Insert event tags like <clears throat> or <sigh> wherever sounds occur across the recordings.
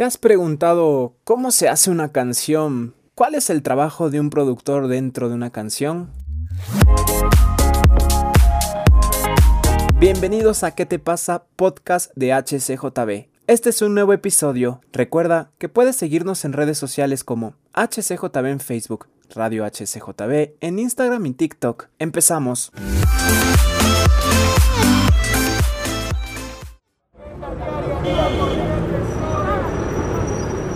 ¿Te has preguntado cómo se hace una canción? ¿Cuál es el trabajo de un productor dentro de una canción? Bienvenidos a ¿Qué te pasa? Podcast de HCJB. Este es un nuevo episodio. Recuerda que puedes seguirnos en redes sociales como HCJB en Facebook, Radio HCJB en Instagram y TikTok. Empezamos.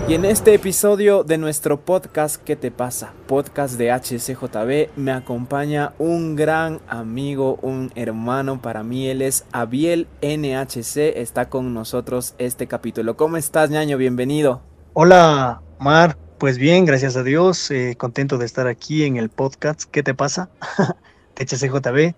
Y en este episodio de nuestro podcast ¿Qué te pasa? Podcast de HCJB me acompaña un gran amigo, un hermano para mí, él es Abiel NHC, está con nosotros este capítulo. ¿Cómo estás, ñaño? Bienvenido. Hola, Mar. Pues bien, gracias a Dios, eh, contento de estar aquí en el podcast ¿Qué te pasa? <laughs> de HCJB.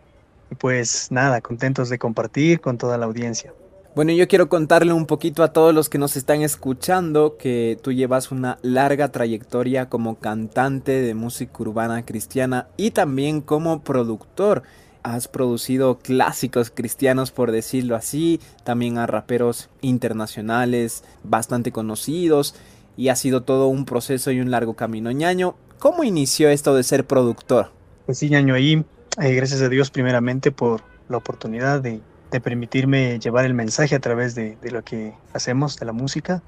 Pues nada, contentos de compartir con toda la audiencia. Bueno, yo quiero contarle un poquito a todos los que nos están escuchando que tú llevas una larga trayectoria como cantante de música urbana cristiana y también como productor. Has producido clásicos cristianos, por decirlo así, también a raperos internacionales bastante conocidos y ha sido todo un proceso y un largo camino. ñaño, ¿cómo inició esto de ser productor? Pues sí, ñaño, ahí, eh, gracias a Dios primeramente por la oportunidad de de permitirme llevar el mensaje a través de, lo que hacemos, de la música.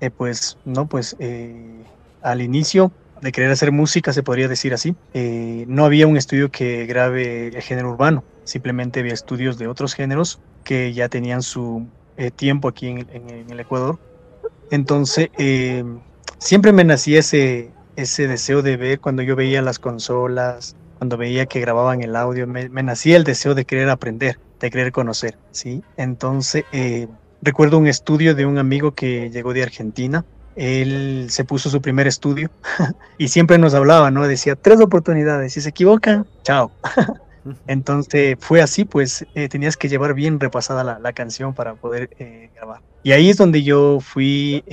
Eh, pues no, pues eh, al inicio de querer hacer música, se podría decir así, eh, no había un estudio que grabe el género urbano, simplemente había estudios de otros géneros que ya tenían su tiempo aquí en, el Ecuador. Entonces, siempre me nacía ese, ese deseo de ver cuando yo veía las consolas, cuando veía que grababan el audio, me, nacía el deseo de querer aprender, de querer conocer, ¿sí? Entonces, eh, recuerdo un estudio de un amigo que llegó de Argentina, él se puso su primer estudio <laughs> y siempre nos hablaba, ¿no? Decía, tres oportunidades, si se equivocan, chao. Entonces fue así, pues eh, tenías que llevar bien repasada la, canción para poder eh, grabar. Y ahí es donde yo fui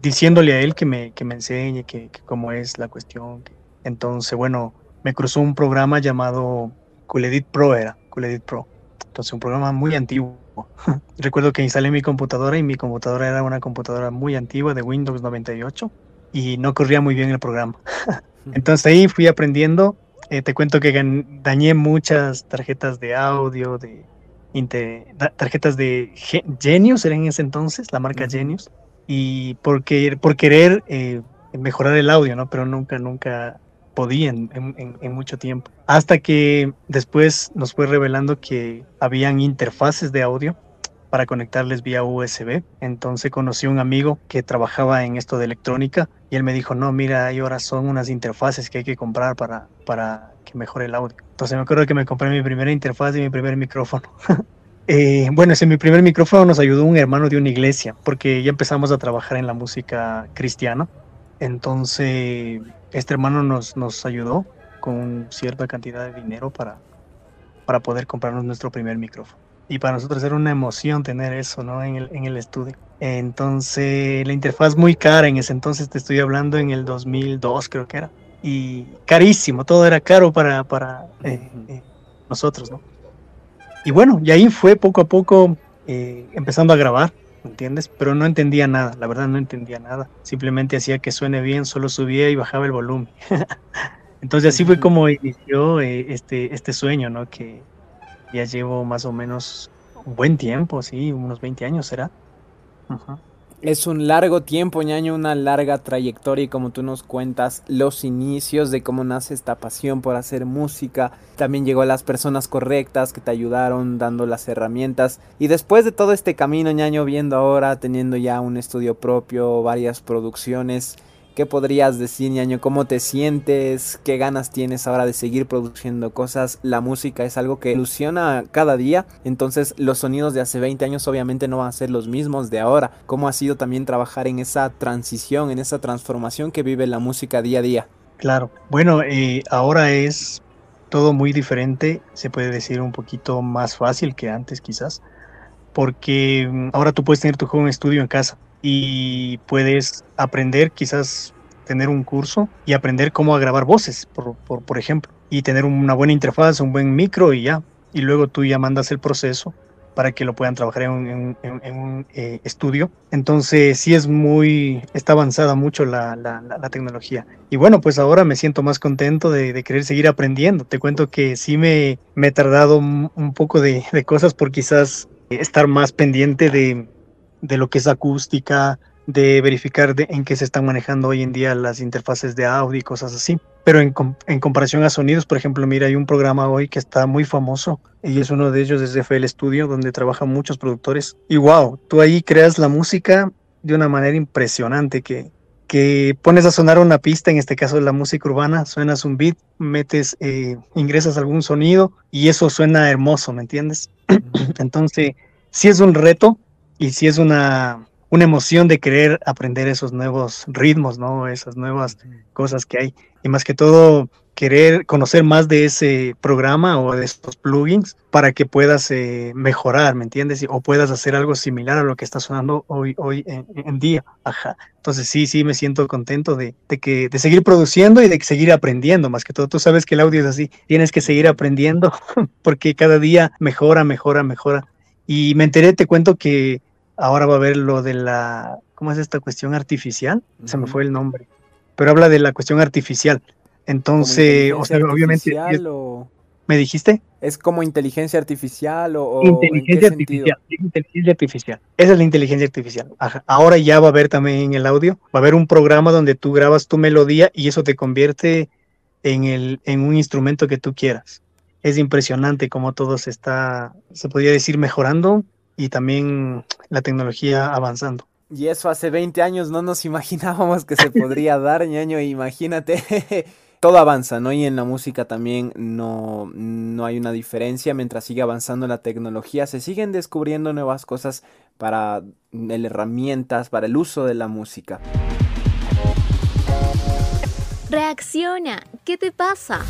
diciéndole a él que me, que me enseñe que, cómo es la cuestión, que, entonces, bueno, me cruzó un programa llamado Culedit Pro, era Culedit Pro. Entonces, un programa muy antiguo. <laughs> Recuerdo que instalé mi computadora y mi computadora era una computadora muy antigua de Windows 98 y no corría muy bien el programa. <laughs> Entonces ahí fui aprendiendo. Eh, te cuento que dañé muchas tarjetas de audio, de tarjetas de Genius, era en ese entonces, la marca Genius, y porque, por querer eh, mejorar el audio, ¿no? Pero nunca, nunca podían en, mucho tiempo. Hasta que después nos fue revelando que habían interfaces de audio para conectarles vía USB. Entonces conocí a un amigo que trabajaba en esto de electrónica y él me dijo, no, mira, hay ahora son unas interfaces que hay que comprar para, para que mejore el audio. Entonces me acuerdo que me compré mi primera interfaz y mi primer micrófono. <laughs> eh, bueno, ese mi primer micrófono nos ayudó un hermano de una iglesia porque ya empezamos a trabajar en la música cristiana. Entonces este hermano nos, nos ayudó con cierta cantidad de dinero para, para poder comprarnos nuestro primer micrófono. Y para nosotros era una emoción tener eso, ¿no? En el, en el estudio. Entonces, la interfaz muy cara en ese entonces, te estoy hablando en el 2002 creo que era. Y carísimo, todo era caro para, para eh, eh, nosotros, ¿no? Y bueno, y ahí fue poco a poco eh, empezando a grabar ¿entiendes? Pero no entendía nada, la verdad no entendía nada. Simplemente hacía que suene bien, solo subía y bajaba el volumen. <laughs> Entonces así fue como inició eh, este, este sueño, ¿no? Que ya llevo más o menos un buen tiempo, sí, unos 20 años será. Ajá. Es un largo tiempo, ñaño, una larga trayectoria y como tú nos cuentas los inicios de cómo nace esta pasión por hacer música. También llegó a las personas correctas que te ayudaron dando las herramientas. Y después de todo este camino, ñaño, viendo ahora, teniendo ya un estudio propio, varias producciones, ¿Qué podrías decir, ñaño? ¿Cómo te sientes? ¿Qué ganas tienes ahora de seguir produciendo cosas? La música es algo que evoluciona cada día, entonces los sonidos de hace 20 años obviamente no van a ser los mismos de ahora. ¿Cómo ha sido también trabajar en esa transición, en esa transformación que vive la música día a día? Claro, bueno, eh, ahora es todo muy diferente, se puede decir un poquito más fácil que antes quizás, porque mm, ahora tú puedes tener tu home estudio en casa y puedes aprender quizás tener un curso y aprender cómo grabar voces, por, por, por, ejemplo, y tener una buena interfaz, un buen micro y ya. Y luego tú ya mandas el proceso para que lo puedan trabajar en un, eh, estudio. Entonces sí es muy, está avanzada mucho la, tecnología. Y bueno, pues ahora me siento más contento de, querer seguir aprendiendo. Te cuento que sí me, me he tardado un poco de, cosas por quizás estar más pendiente de, de lo que es acústica, de verificar en qué se están manejando hoy en día las interfaces de audio y cosas así. Pero en, en, comparación a sonidos, por ejemplo, mira, hay un programa hoy que está muy famoso y es uno de ellos es FL Studio, donde trabajan muchos productores. Y wow, tú ahí creas la música de una manera impresionante que, que pones a sonar una pista, en este caso de la música urbana, suenas un beat, metes, eh, ingresas algún sonido y eso suena hermoso, ¿me entiendes? <clears throat> Entonces, sí es un reto y sí es una, una emoción de querer aprender esos nuevos ritmos, ¿no? Esas nuevas cosas que hay. Y más que todo, querer conocer más de ese programa o de estos plugins para que puedas eh, mejorar, ¿me entiendes? O puedas hacer algo similar a lo que está sonando hoy, hoy en, día. Ajá. Entonces sí, sí, me siento contento de, de, que, de seguir produciendo y de seguir aprendiendo. Más que todo, tú sabes que el audio es así. Tienes que seguir aprendiendo <laughs> porque cada día mejora, mejora, mejora. Y me enteré, te cuento que ahora va a haber lo de la, ¿cómo es esta cuestión artificial? Se me fue el nombre, pero habla de la cuestión artificial. Entonces, o sea, obviamente... ¿Me dijiste? ¿Es como inteligencia artificial o...? Inteligencia artificial, inteligencia artificial. Esa es la inteligencia artificial. Ahora ya va a haber también en el audio, va a haber un programa donde tú grabas tu melodía y eso te convierte en, el, en un instrumento que tú quieras. Es impresionante cómo todo se está, se podría decir, mejorando y también la tecnología avanzando. Y eso hace 20 años no nos <laughs> imaginábamos que se podría dar, ñaño, imagínate. <laughs> Todo avanza, ¿no? Y en la música también no, no hay una diferencia. Mientras sigue avanzando la tecnología, se siguen descubriendo nuevas cosas para herramientas, para el uso de la música. Reacciona, ¿qué te pasa?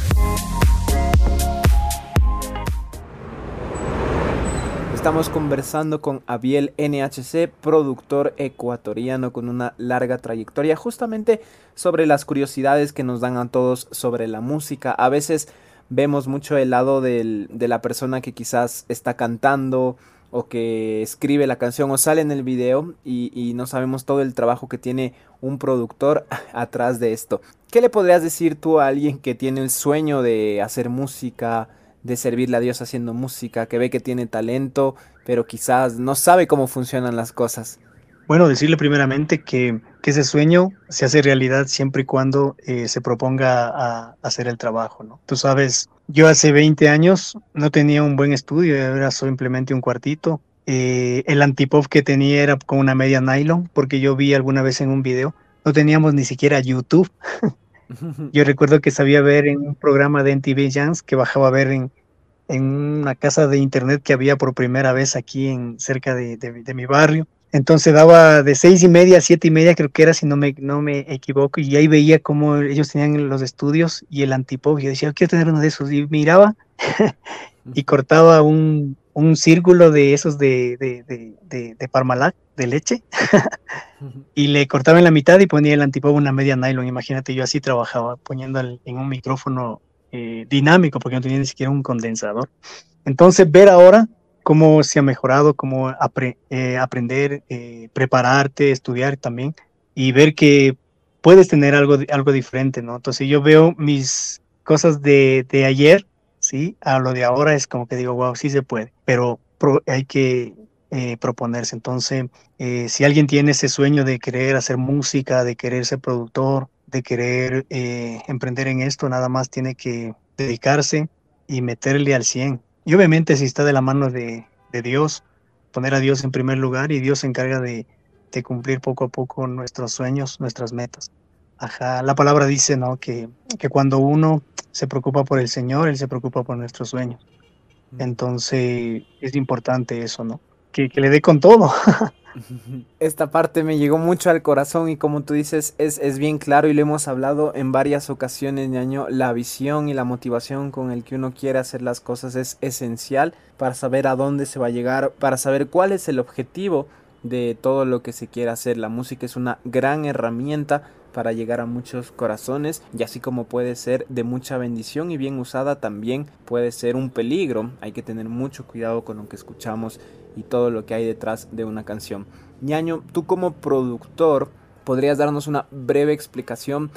Estamos conversando con Abiel NHC, productor ecuatoriano con una larga trayectoria, justamente sobre las curiosidades que nos dan a todos sobre la música. A veces vemos mucho el lado de la persona que quizás está cantando o que escribe la canción o sale en el video y, y no sabemos todo el trabajo que tiene un productor <laughs> atrás de esto. ¿Qué le podrías decir tú a alguien que tiene el sueño de hacer música? De servirle a Dios haciendo música, que ve que tiene talento, pero quizás no sabe cómo funcionan las cosas? Bueno, decirle primeramente que, ese sueño se hace realidad siempre y cuando eh, se proponga a, hacer el trabajo, ¿no? Tú sabes, yo hace 20 años no tenía un buen estudio, era simplemente un cuartito. Eh, el antipop que tenía era con una media nylon, porque yo vi alguna vez en un video, no teníamos ni siquiera YouTube. <laughs> Yo recuerdo que sabía ver en un programa de NTV Jams que bajaba a ver en, una casa de internet que había por primera vez aquí en cerca de, mi barrio. Entonces daba de seis y media a siete y media, creo que era, si no me, no me equivoco, y ahí veía cómo ellos tenían los estudios y el antipop. Yo decía, quiero tener uno de esos. Y miraba <laughs> y cortaba un, un círculo de esos de, de, de, de Parmalat, de leche, <laughs> y le cortaba en la mitad y ponía el antipop una media nylon. Imagínate, yo así trabajaba, poniendo en un micrófono eh, dinámico, porque no tenía ni siquiera un condensador. Entonces, ver ahora cómo se ha mejorado, cómo eh, aprender, eh, prepararte, estudiar también, y ver que puedes tener algo, algo diferente, ¿no? Entonces, yo veo mis cosas de, de ayer ¿sí? A lo de ahora es como que digo, wow, sí se puede, pero hay que eh, proponerse. Entonces, eh, si alguien tiene ese sueño de querer hacer música, de querer ser productor, de querer eh, emprender en esto, nada más tiene que dedicarse y meterle al 100. Y obviamente si está de la mano de, Dios, poner a Dios en primer lugar y Dios se encarga de cumplir poco a poco nuestros sueños, nuestras metas. Ajá, la palabra dice, ¿no? Que, que cuando uno se preocupa por el Señor, Él se preocupa por nuestros sueños. Entonces es importante eso, ¿no? Que, le dé con todo. <laughs> <laughs> Esta parte me llegó mucho al corazón y como tú dices, es, es bien claro y lo hemos hablado en varias ocasiones, ñaño, la visión y la motivación con el que uno quiere hacer las cosas es esencial para saber a dónde se va a llegar, para saber cuál es el objetivo de todo lo que se quiera hacer. La música es una gran herramienta para llegar a muchos corazones y así como puede ser de mucha bendición y bien usada también puede ser un peligro. Hay que tener mucho cuidado con lo que escuchamos y todo lo que hay detrás de una canción. Ñaño, tú como productor podrías darnos una breve explicación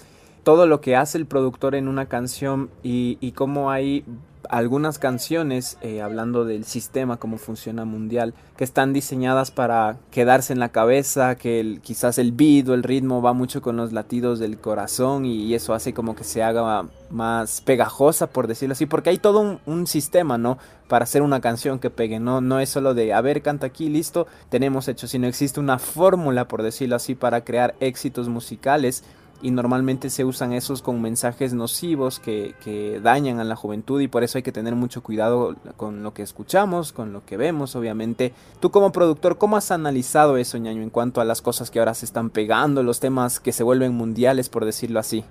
todo lo que hace el productor en una canción y, y cómo hay algunas canciones, eh, hablando del sistema, cómo funciona mundial, que están diseñadas para quedarse en la cabeza, que quizás el beat o el ritmo va mucho con los latidos del corazón y, eso hace como que se haga más pegajosa, por decirlo así, porque hay todo un, sistema, ¿no? Para hacer una canción que pegue, ¿no? No es solo de, a ver, canta aquí, listo, tenemos hecho, sino existe una fórmula, por decirlo así, para crear éxitos musicales y normalmente se usan esos con mensajes nocivos que, que, dañan a la juventud y por eso hay que tener mucho cuidado con lo que escuchamos, con lo que vemos, obviamente. Tú como productor, ¿cómo has analizado eso, ñaño, en cuanto a las cosas que ahora se están pegando, los temas que se vuelven mundiales, por decirlo así?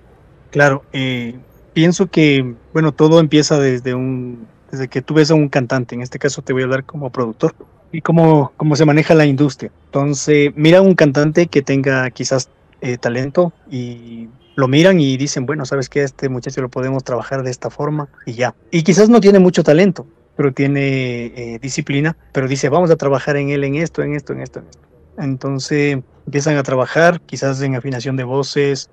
Claro, eh, pienso que, bueno, todo empieza desde un, desde que tú ves a un cantante, en este caso te voy a hablar como productor y cómo, cómo se maneja la industria. Entonces, mira un cantante que tenga quizás eh, talento y lo miran y dicen, bueno, sabes que este muchacho lo podemos trabajar de esta forma y ya. Y quizás no tiene mucho talento, pero tiene eh, disciplina, pero dice, vamos a trabajar en él en esto, en esto, en esto, en esto. Entonces empiezan a trabajar quizás en afinación de voces,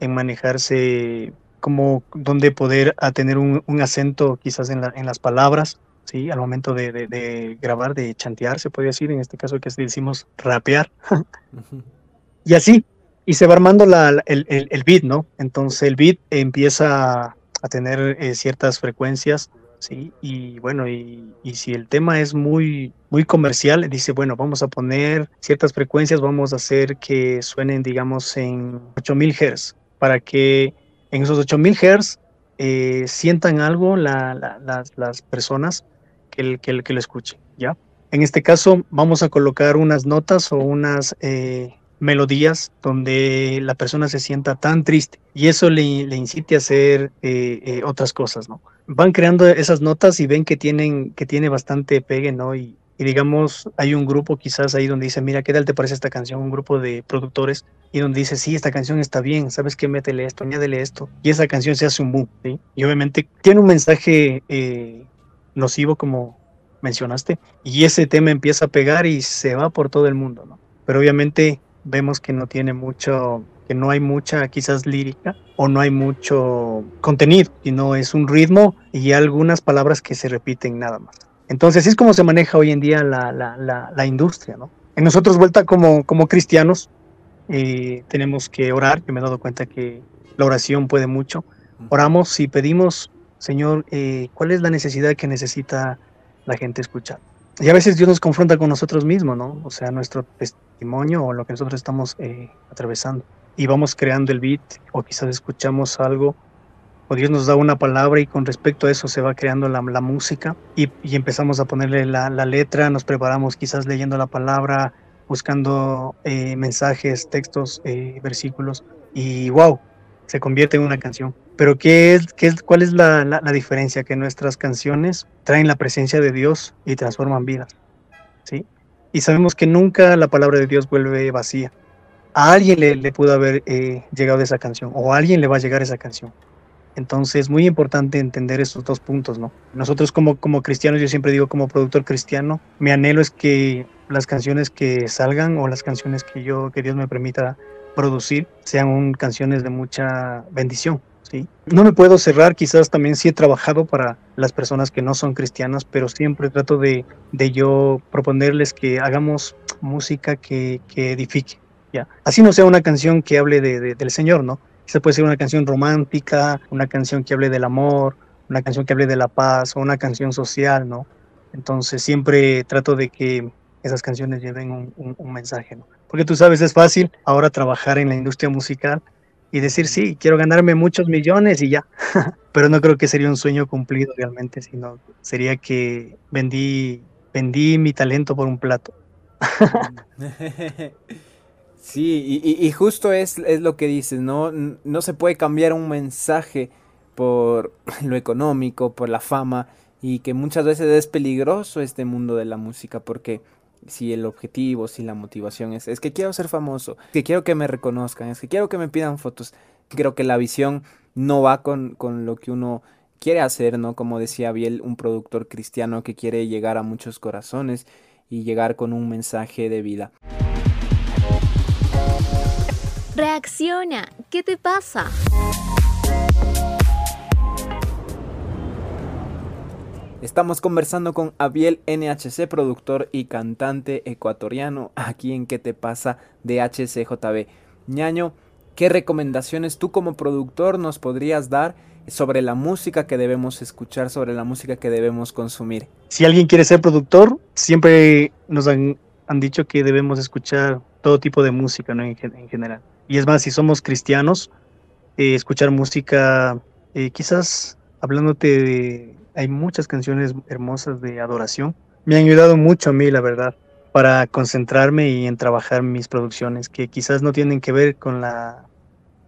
en manejarse como donde poder a tener un, un acento quizás en, la, en, las palabras, ¿sí? Al momento de, de, de, grabar, de chantear, se puede decir, en este caso que decimos rapear. y así, y se va armando la, el, el, el, beat, ¿no? Entonces el beat empieza a tener eh, ciertas frecuencias, ¿sí? Y bueno, y, si el tema es muy, muy comercial, dice, bueno, vamos a poner ciertas frecuencias, vamos a hacer que suenen, digamos, en 8000 Hz, para que en esos 8000 Hz eh, sientan algo la, la, las, las personas que, que, que lo escuchen, ¿ya? En este caso, vamos a colocar unas notas o unas... Eh, melodías donde la persona se sienta tan triste y eso le, le incite a hacer eh, eh, otras cosas, ¿no? Van creando esas notas y ven que tienen que tiene bastante pegue, ¿no? Y, digamos, hay un grupo quizás ahí donde dice, mira, ¿qué tal te parece esta canción? Un grupo de productores y donde dice, sí, esta canción está bien, ¿sabes qué? Métele esto, añádele esto. Y esa canción se hace un boom. Y obviamente tiene un mensaje eh, nocivo, como mencionaste, y ese tema empieza a pegar y se va por todo el mundo, ¿no? Pero obviamente vemos que no tiene mucho, que no hay mucha quizás lírica o no hay mucho contenido, sino es un ritmo y algunas palabras que se repiten nada más. Entonces, es como se maneja hoy en día la, la, la, la industria, ¿no? En nosotros, vuelta como, como cristianos, eh, tenemos que orar. Yo me he dado cuenta que la oración puede mucho. Oramos y pedimos, Señor, eh, ¿cuál es la necesidad que necesita la gente escuchar? Y a veces Dios nos confronta con nosotros mismos, ¿no? O sea, nuestro testimonio o lo que nosotros estamos eh, atravesando. Y vamos creando el beat o quizás escuchamos algo o Dios nos da una palabra y con respecto a eso se va creando la, música y, y, empezamos a ponerle la, la, letra, nos preparamos quizás leyendo la palabra, buscando eh, mensajes, textos, eh, versículos y wow, se convierte en una canción. Pero ¿qué es, qué es, ¿cuál es la, la, diferencia? Que nuestras canciones traen la presencia de Dios y transforman vidas. ¿sí? Y sabemos que nunca la palabra de Dios vuelve vacía. A alguien le, le pudo haber eh, llegado esa canción o a alguien le va a llegar esa canción. Entonces, es muy importante entender esos dos puntos, ¿no? Nosotros como, como cristianos, yo siempre digo como productor cristiano, mi anhelo es que las canciones que salgan o las canciones que yo, que Dios me permita producir, sean canciones de mucha bendición, ¿sí? No me puedo cerrar, quizás también sí he trabajado para las personas que no son cristianas, pero siempre trato de, yo proponerles que hagamos música que, que edifique, ¿ya? Así no sea una canción que hable de, de, del Señor, ¿no? Quizá puede ser una canción romántica, una canción que hable del amor, una canción que hable de la paz o una canción social, ¿no? Entonces siempre trato de que esas canciones lleven un, un mensaje, ¿no? Porque tú sabes, es fácil ahora trabajar en la industria musical y decir, sí, quiero ganarme muchos millones y ya. <laughs> Pero no creo que sería un sueño cumplido realmente, sino sería que vendí, vendí mi talento por un plato. <laughs> Sí, y, justo es, es, lo que dices, ¿no? No se puede cambiar un mensaje por <laughs> lo económico, por la fama, y que muchas veces es peligroso este mundo de la música, porque si el objetivo, si la motivación es, es que quiero ser famoso, que quiero que me reconozcan, es que quiero que me pidan fotos. Creo que la visión no va con, con lo que uno quiere hacer, ¿no? Como decía Biel, un productor cristiano que quiere llegar a muchos corazones y llegar con un mensaje de vida. Reacciona, ¿qué te pasa? Estamos conversando con Abiel NHC, productor y cantante ecuatoriano, aquí en ¿Qué te pasa? de HCJB. Ñaño, ¿qué recomendaciones tú como productor nos podrías dar sobre la música que debemos escuchar, sobre la música que debemos consumir? Si alguien quiere ser productor, siempre nos han, dicho que debemos escuchar todo tipo de música ¿no? en, general. Y es más, si somos cristianos, eh, escuchar música, eh, quizás hablándote de hay muchas canciones hermosas de adoración. Me han ayudado mucho a mí, la verdad, para concentrarme y en trabajar mis producciones, que quizás no tienen que ver con la,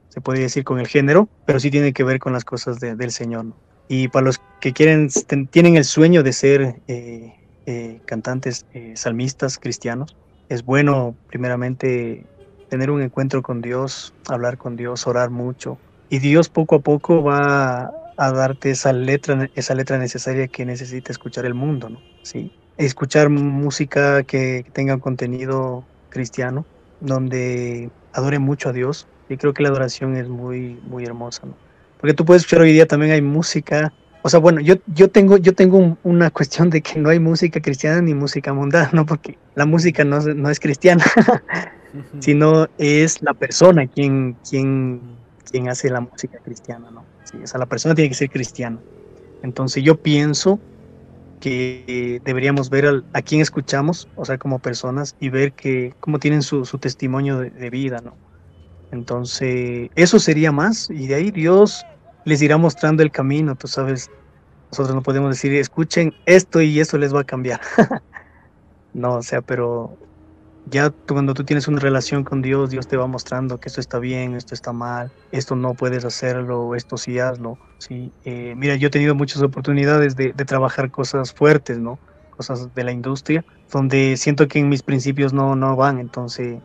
se puede decir, con el género, pero sí tienen que ver con las cosas del Señor. Y para los que quieren, tienen el sueño de ser eh, eh, cantantes eh, salmistas cristianos, es bueno primeramente tener un encuentro con Dios, hablar con Dios, orar mucho. Y Dios poco a poco va a darte esa letra, esa letra necesaria que necesita escuchar el mundo, ¿no? Sí. Escuchar música que tenga un contenido cristiano, donde adore mucho a Dios. Y creo que la adoración es muy, muy hermosa, ¿no? Porque tú puedes escuchar hoy día también hay música. O sea, bueno, yo, yo tengo, yo tengo una cuestión de que no hay música cristiana ni música mundana, ¿no? Porque la música no, no es cristiana, <laughs> sino es la persona quien, quien, quien hace la música cristiana, ¿no? O sea, la persona tiene que ser cristiana. Entonces yo pienso que deberíamos ver a quién escuchamos, o sea, como personas, y ver que cómo tienen su, testimonio de, vida, ¿no? Entonces, eso sería más, y de ahí Dios les irá mostrando el camino, tú sabes, nosotros no podemos decir, escuchen esto y eso les va a cambiar. <laughs> no, o sea, pero ya cuando tú tienes una relación con Dios, Dios te va mostrando que esto está bien, esto está mal, esto no puedes hacerlo, esto sí hazlo. ¿sí? Eh, mira, yo he tenido muchas oportunidades de, trabajar cosas fuertes, ¿no? Cosas de la industria, donde siento que en mis principios no, no van, entonces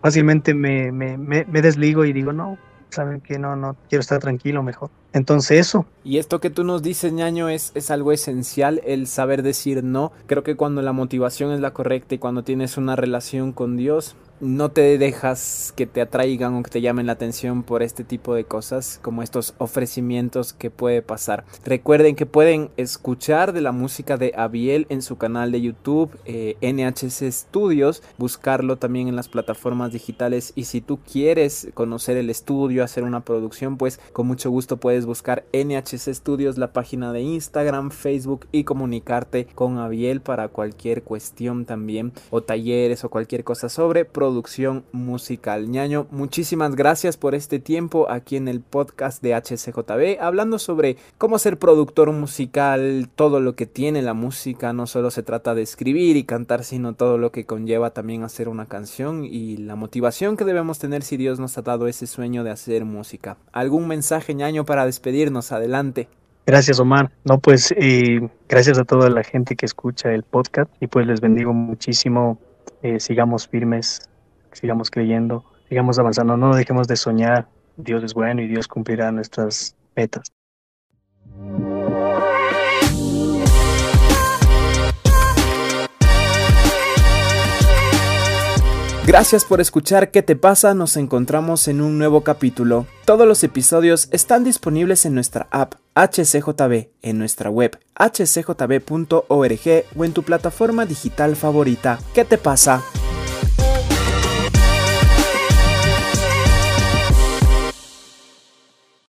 fácilmente me, me, me, me desligo y digo, no, saben que no, no, quiero estar tranquilo mejor. Entonces eso. Y esto que tú nos dices, ñaño, es, es algo esencial, el saber decir no. Creo que cuando la motivación es la correcta y cuando tienes una relación con Dios, no te dejas que te atraigan o que te llamen la atención por este tipo de cosas, como estos ofrecimientos que puede pasar. Recuerden que pueden escuchar de la música de Abiel en su canal de YouTube, eh, NHC Studios, buscarlo también en las plataformas digitales y si tú quieres conocer el estudio, hacer una producción, pues con mucho gusto puedes buscar NHC Studios, la página de Instagram, Facebook y comunicarte con Abiel para cualquier cuestión también o talleres o cualquier cosa sobre producción producción musical. ñaño, muchísimas gracias por este tiempo aquí en el podcast de HCJB, hablando sobre cómo ser productor musical, todo lo que tiene la música, no solo se trata de escribir y cantar, sino todo lo que conlleva también hacer una canción y la motivación que debemos tener si Dios nos ha dado ese sueño de hacer música. ¿Algún mensaje, ñaño, para despedirnos? Adelante. Gracias, Omar. No, pues eh, gracias a toda la gente que escucha el podcast y pues les bendigo muchísimo. Eh, sigamos firmes sigamos creyendo, sigamos avanzando, no dejemos de soñar. Dios es bueno y Dios cumplirá nuestras metas. Gracias por escuchar ¿Qué te pasa? Nos encontramos en un nuevo capítulo. Todos los episodios están disponibles en nuestra app HCJB, en nuestra web hcjb.org o en tu plataforma digital favorita. ¿Qué te pasa?